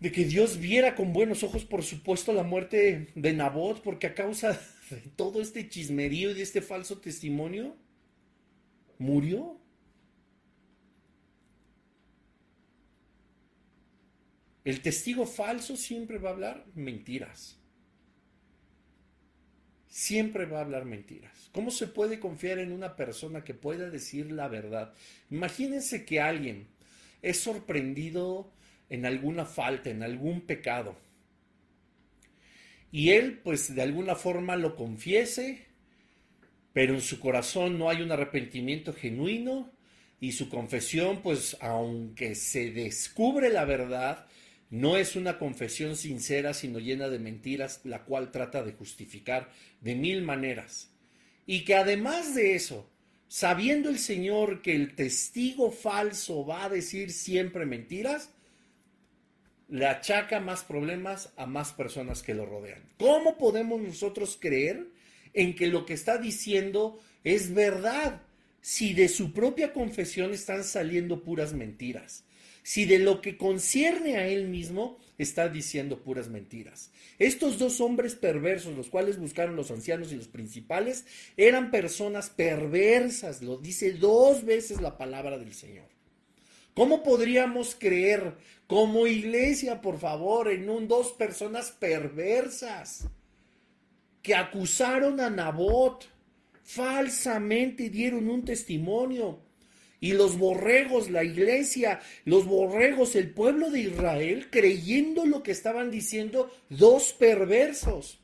de que Dios viera con buenos ojos, por supuesto, la muerte de Nabot, porque a causa de todo este chismerío y de este falso testimonio, murió. El testigo falso siempre va a hablar mentiras. Siempre va a hablar mentiras. ¿Cómo se puede confiar en una persona que pueda decir la verdad? Imagínense que alguien es sorprendido en alguna falta, en algún pecado. Y él, pues de alguna forma lo confiese, pero en su corazón no hay un arrepentimiento genuino y su confesión, pues aunque se descubre la verdad, no es una confesión sincera, sino llena de mentiras, la cual trata de justificar de mil maneras. Y que además de eso, sabiendo el Señor que el testigo falso va a decir siempre mentiras, le achaca más problemas a más personas que lo rodean. ¿Cómo podemos nosotros creer en que lo que está diciendo es verdad si de su propia confesión están saliendo puras mentiras? Si de lo que concierne a él mismo está diciendo puras mentiras. Estos dos hombres perversos, los cuales buscaron los ancianos y los principales, eran personas perversas, lo dice dos veces la palabra del Señor. ¿Cómo podríamos creer como iglesia, por favor, en un dos personas perversas que acusaron a Nabot, falsamente dieron un testimonio? Y los borregos, la iglesia, los borregos, el pueblo de Israel, creyendo lo que estaban diciendo dos perversos.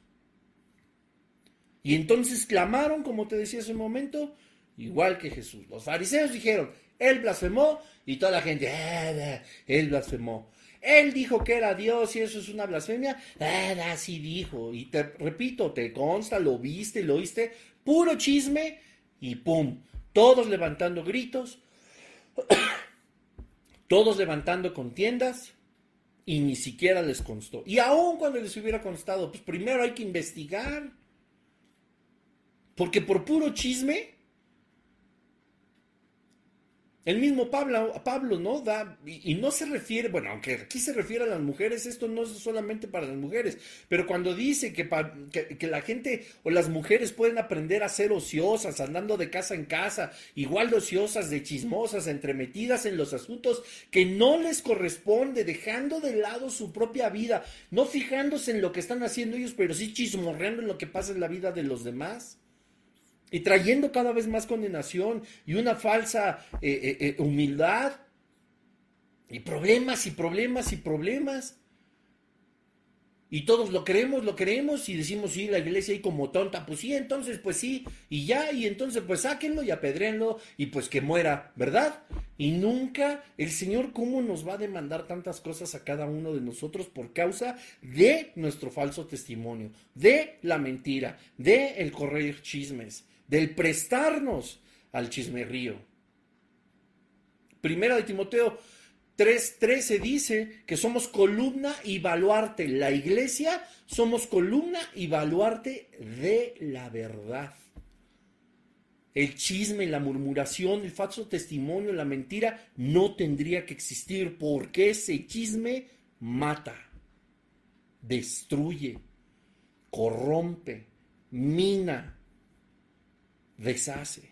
Y entonces clamaron, como te decía hace un momento, igual que Jesús. Los fariseos dijeron, él blasfemó y toda la gente, ah, él blasfemó. Él dijo que era Dios y eso es una blasfemia. Ah, así dijo. Y te repito, te consta, lo viste, lo oíste, puro chisme y pum. Todos levantando gritos, todos levantando contiendas y ni siquiera les constó. Y aún cuando les hubiera constado, pues primero hay que investigar. Porque por puro chisme el mismo Pablo, Pablo ¿no? Da, y, no se refiere, bueno, aunque aquí se refiere a las mujeres, esto no es solamente para las mujeres, pero cuando dice que, que, la gente o las mujeres pueden aprender a ser ociosas, andando de casa en casa, igual de ociosas, de chismosas, entremetidas en los asuntos que no les corresponde, dejando de lado su propia vida, no fijándose en lo que están haciendo ellos, pero sí chismorreando en lo que pasa en la vida de los demás y trayendo cada vez más condenación y una falsa eh, eh, eh, humildad y problemas y problemas y problemas. Y todos lo creemos, lo creemos y decimos, sí, la iglesia ahí como tonta, pues sí, entonces pues sí, y ya, y entonces pues sáquenlo y apedréenlo y pues que muera, ¿verdad? Y nunca el Señor, ¿cómo nos va a demandar tantas cosas a cada uno de nosotros por causa de nuestro falso testimonio, de la mentira, de el correr chismes? Del prestarnos al chismerrío. Primera de Timoteo 3:13 dice que somos columna y baluarte. La iglesia somos columna y baluarte de la verdad. El chisme, la murmuración, el falso testimonio, la mentira no tendría que existir porque ese chisme mata, destruye, corrompe, mina, deshace.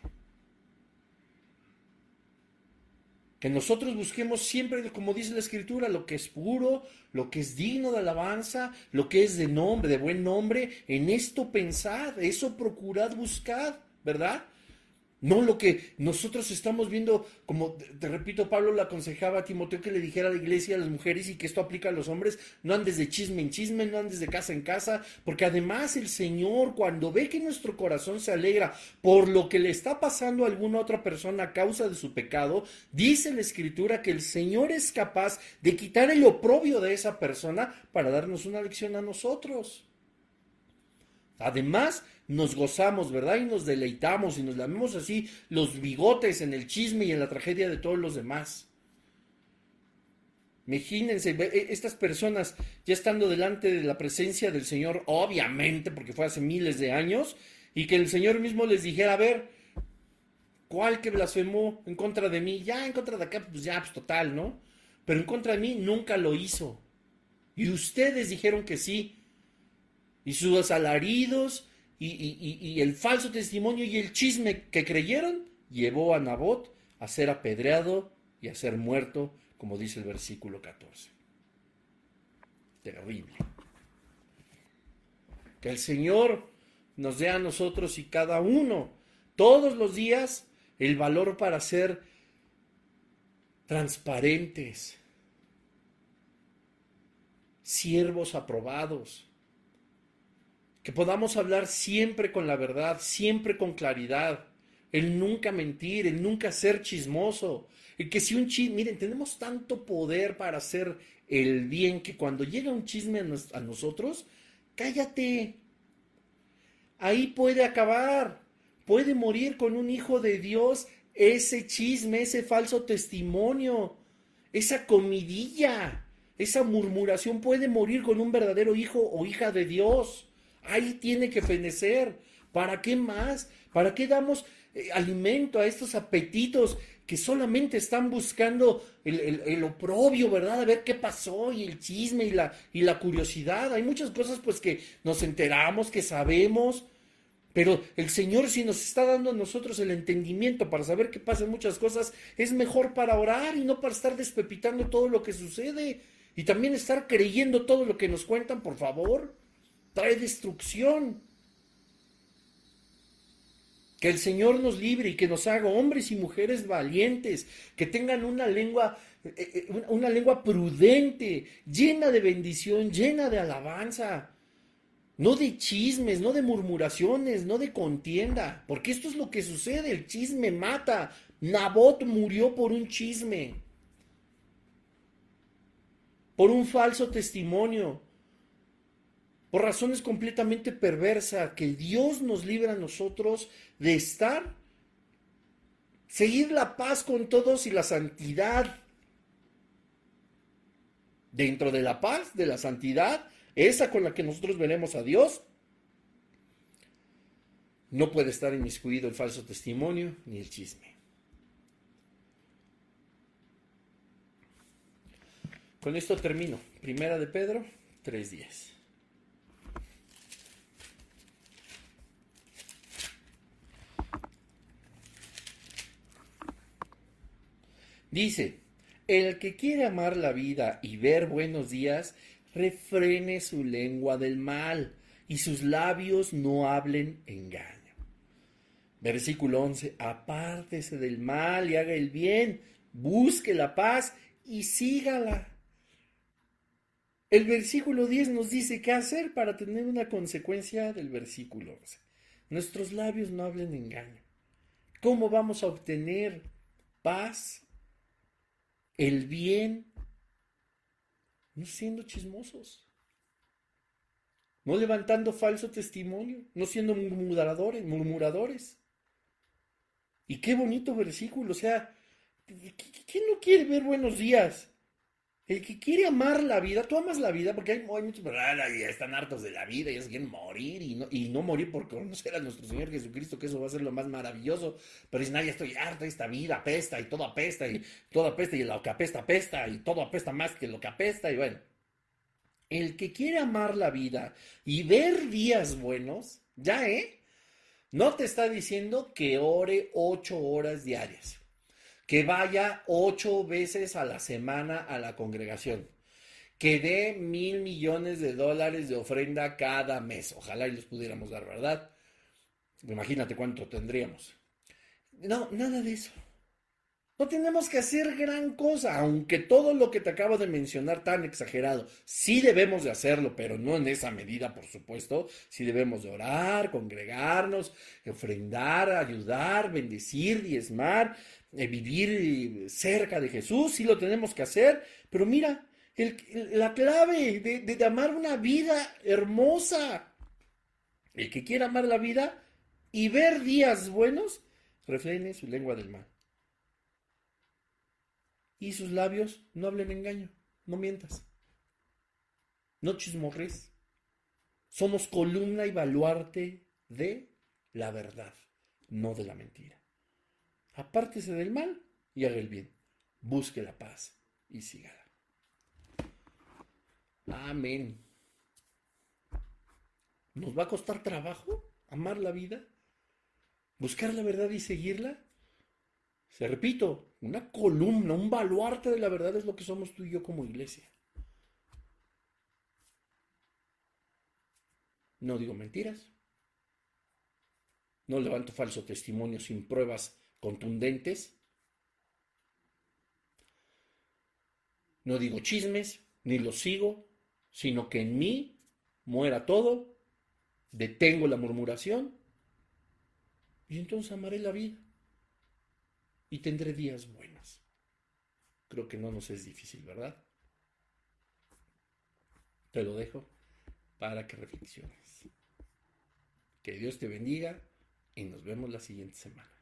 Que nosotros busquemos siempre, como dice la Escritura, lo que es puro, lo que es digno de alabanza, lo que es de nombre, de buen nombre. En esto pensad, eso procurad, buscad, ¿verdad? No lo que nosotros estamos viendo, como te repito, Pablo le aconsejaba a Timoteo que le dijera a la iglesia a las mujeres y que esto aplica a los hombres, no andes de chisme en chisme, no andes de casa en casa, porque además el Señor cuando ve que nuestro corazón se alegra por lo que le está pasando a alguna otra persona a causa de su pecado, dice la escritura que el Señor es capaz de quitar el oprobio de esa persona para darnos una lección a nosotros. Además, nos gozamos, ¿verdad? Y nos deleitamos y nos lamemos así los bigotes en el chisme y en la tragedia de todos los demás. Imagínense, e, estas personas ya estando delante de la presencia del Señor, obviamente, porque fue hace miles de años, y que el Señor mismo les dijera, a ver, ¿cuál que blasfemó en contra de mí? Ya en contra de acá, pues ya, pues total, ¿no? Pero en contra de mí nunca lo hizo. Y ustedes dijeron que sí. Y sus alaridos y, el falso testimonio y el chisme que creyeron llevó a Nabot a ser apedreado y a ser muerto, como dice el versículo 14. Terrible. Que el Señor nos dé a nosotros y cada uno, todos los días, el valor para ser transparentes, siervos aprobados, que podamos hablar siempre con la verdad, siempre con claridad, el nunca mentir, el nunca ser chismoso, el que si un chisme, miren, tenemos tanto poder para hacer el bien que cuando llega un chisme a, nosotros, cállate. Ahí puede acabar, puede morir con un hijo de Dios ese chisme, ese falso testimonio, esa comidilla, esa murmuración puede morir con un verdadero hijo o hija de Dios. Ahí tiene que fenecer. ¿Para qué más? ¿Para qué damos eh, alimento a estos apetitos que solamente están buscando el, oprobio, ¿verdad? A ver qué pasó y el chisme y la, y la curiosidad. Hay muchas cosas pues que nos enteramos, que sabemos, pero el Señor si nos está dando a nosotros el entendimiento para saber qué pasan muchas cosas, es mejor para orar y no para estar despepitando todo lo que sucede y también estar creyendo todo lo que nos cuentan, por favor trae destrucción. Que el Señor nos libre y que nos haga hombres y mujeres valientes, que tengan una lengua, eh, eh, una lengua prudente, llena de bendición, llena de alabanza. No de chismes, no de murmuraciones, no de contienda, porque esto es lo que sucede, el chisme mata. Nabot murió por un chisme, por un falso testimonio por razones completamente perversas, que Dios nos libra a nosotros de estar, seguir la paz con todos y la santidad. Dentro de la paz, de la santidad, esa con la que nosotros veremos a Dios, no puede estar inmiscuido el falso testimonio ni el chisme. Con esto termino. Primera de Pedro, 3.10. Dice, el que quiere amar la vida y ver buenos días, refrene su lengua del mal y sus labios no hablen engaño. Versículo 11, apártese del mal y haga el bien, busque la paz y sígala. El versículo 10 nos dice qué hacer para tener una consecuencia del versículo 11. Nuestros labios no hablen engaño. ¿Cómo vamos a obtener paz el bien, no siendo chismosos, no levantando falso testimonio, no siendo murmuradores, murmuradores. Y qué bonito versículo, o sea, ¿quién no quiere ver buenos días? El que quiere amar la vida, tú amas la vida porque hay, muchos, ya están hartos de la vida, y se quieren morir y no, y no morir por conocer a nuestro Señor Jesucristo, que eso va a ser lo más maravilloso. Pero dicen, nadie estoy harto esta vida, apesta y todo apesta y todo apesta y lo que apesta apesta y todo apesta más que lo que apesta y bueno. El que quiere amar la vida y ver días buenos, ya, ¿eh? No te está diciendo que ore ocho horas diarias que vaya ocho veces a la semana a la congregación, que dé mil millones de dólares de ofrenda cada mes. Ojalá y los pudiéramos dar, ¿verdad? Imagínate cuánto tendríamos. No, nada de eso. No tenemos que hacer gran cosa, aunque todo lo que te acabo de mencionar tan exagerado, sí debemos de hacerlo, pero no en esa medida, por supuesto. Sí debemos de orar, congregarnos, ofrendar, ayudar, bendecir, diezmar, eh, vivir cerca de Jesús, sí lo tenemos que hacer, pero mira, la clave de, de amar una vida hermosa, el que quiera amar la vida y ver días buenos, refrene su lengua del mal y sus labios no hablen engaño, no mientas, no chismorres. Somos columna y baluarte de la verdad, no de la mentira. Apártese del mal y haga el bien. Busque la paz y sígala. Amén. ¿Nos va a costar trabajo amar la vida? ¿Buscar la verdad y seguirla? Se repito, una columna, un baluarte de la verdad es lo que somos tú y yo como iglesia. No digo mentiras. No levanto falso testimonio sin pruebas contundentes. No digo chismes, ni los sigo, sino que en mí muera todo, detengo la murmuración y entonces amaré la vida y tendré días buenos. Creo que no nos es difícil, ¿verdad? Te lo dejo para que reflexiones. Que Dios te bendiga y nos vemos la siguiente semana.